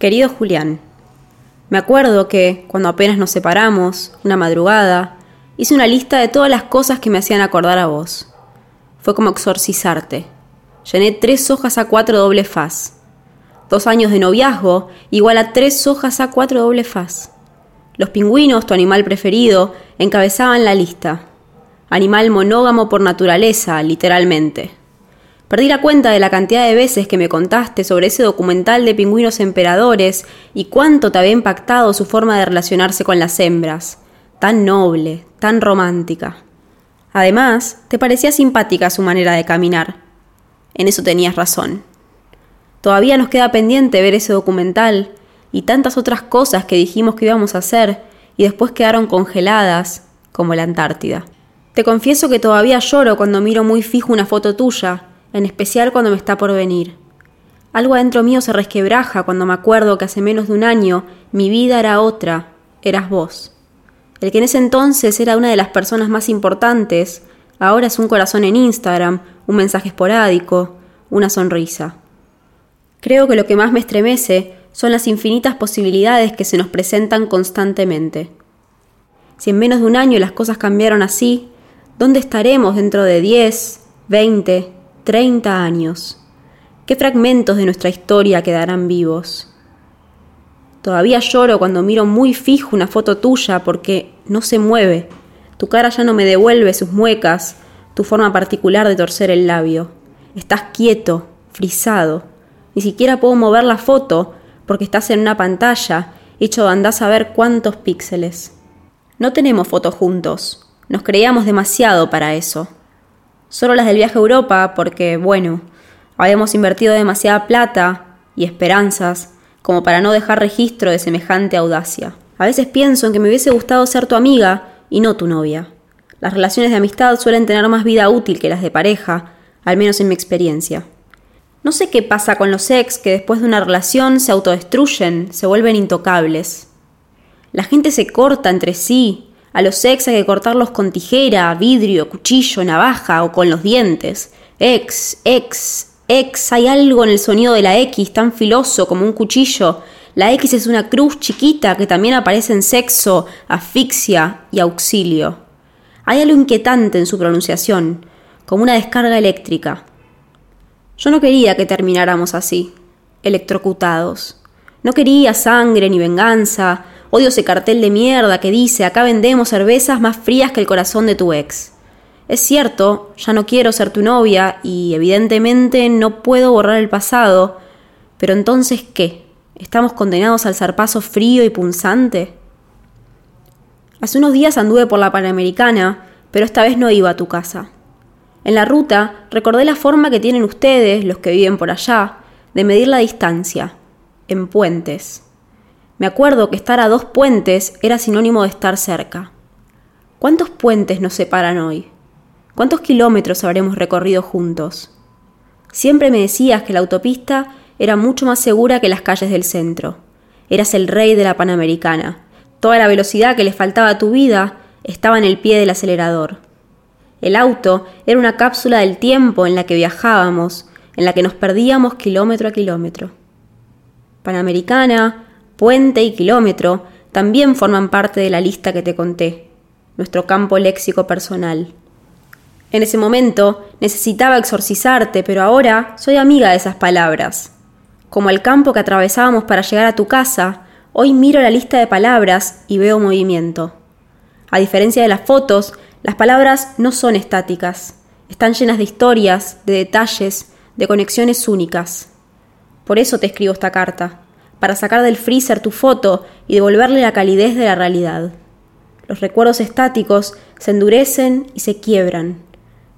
Querido Julián, me acuerdo que, cuando apenas nos separamos, una madrugada, hice una lista de todas las cosas que me hacían acordar a vos. Fue como exorcizarte. Llené tres hojas a cuatro doble faz. Dos años de noviazgo igual a tres hojas a cuatro doble faz. Los pingüinos, tu animal preferido, encabezaban la lista. Animal monógamo por naturaleza, literalmente. Perdí la cuenta de la cantidad de veces que me contaste sobre ese documental de pingüinos emperadores y cuánto te había impactado su forma de relacionarse con las hembras. Tan noble, tan romántica. Además, te parecía simpática su manera de caminar. En eso tenías razón. Todavía nos queda pendiente ver ese documental y tantas otras cosas que dijimos que íbamos a hacer y después quedaron congeladas, como la Antártida. Te confieso que todavía lloro cuando miro muy fijo una foto tuya en especial cuando me está por venir. Algo adentro mío se resquebraja cuando me acuerdo que hace menos de un año mi vida era otra, eras vos. El que en ese entonces era una de las personas más importantes, ahora es un corazón en Instagram, un mensaje esporádico, una sonrisa. Creo que lo que más me estremece son las infinitas posibilidades que se nos presentan constantemente. Si en menos de un año las cosas cambiaron así, ¿dónde estaremos dentro de 10, 20, 30 años. ¿Qué fragmentos de nuestra historia quedarán vivos? Todavía lloro cuando miro muy fijo una foto tuya porque no se mueve. Tu cara ya no me devuelve sus muecas, tu forma particular de torcer el labio. Estás quieto, frisado. Ni siquiera puedo mover la foto porque estás en una pantalla hecho andás a ver cuántos píxeles. No tenemos fotos juntos. Nos creíamos demasiado para eso. Solo las del viaje a Europa porque, bueno, habíamos invertido demasiada plata y esperanzas como para no dejar registro de semejante audacia. A veces pienso en que me hubiese gustado ser tu amiga y no tu novia. Las relaciones de amistad suelen tener más vida útil que las de pareja, al menos en mi experiencia. No sé qué pasa con los ex que después de una relación se autodestruyen, se vuelven intocables. La gente se corta entre sí, a los ex hay que cortarlos con tijera, vidrio, cuchillo, navaja o con los dientes. Ex, ex, ex, hay algo en el sonido de la X tan filoso como un cuchillo. La X es una cruz chiquita que también aparece en sexo, asfixia y auxilio. Hay algo inquietante en su pronunciación, como una descarga eléctrica. Yo no quería que termináramos así, electrocutados. No quería sangre ni venganza, Odio ese cartel de mierda que dice, acá vendemos cervezas más frías que el corazón de tu ex. Es cierto, ya no quiero ser tu novia y evidentemente no puedo borrar el pasado, pero entonces ¿qué? ¿Estamos condenados al zarpazo frío y punzante? Hace unos días anduve por la Panamericana, pero esta vez no iba a tu casa. En la ruta recordé la forma que tienen ustedes, los que viven por allá, de medir la distancia, en puentes. Me acuerdo que estar a dos puentes era sinónimo de estar cerca. ¿Cuántos puentes nos separan hoy? ¿Cuántos kilómetros habremos recorrido juntos? Siempre me decías que la autopista era mucho más segura que las calles del centro. Eras el rey de la Panamericana. Toda la velocidad que le faltaba a tu vida estaba en el pie del acelerador. El auto era una cápsula del tiempo en la que viajábamos, en la que nos perdíamos kilómetro a kilómetro. Panamericana, puente y kilómetro también forman parte de la lista que te conté, nuestro campo léxico personal. En ese momento necesitaba exorcizarte, pero ahora soy amiga de esas palabras. Como el campo que atravesábamos para llegar a tu casa, hoy miro la lista de palabras y veo movimiento. A diferencia de las fotos, las palabras no son estáticas, están llenas de historias, de detalles, de conexiones únicas. Por eso te escribo esta carta para sacar del freezer tu foto y devolverle la calidez de la realidad. Los recuerdos estáticos se endurecen y se quiebran.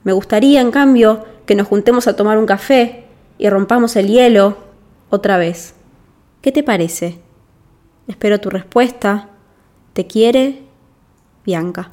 Me gustaría, en cambio, que nos juntemos a tomar un café y rompamos el hielo otra vez. ¿Qué te parece? Espero tu respuesta. Te quiere, Bianca.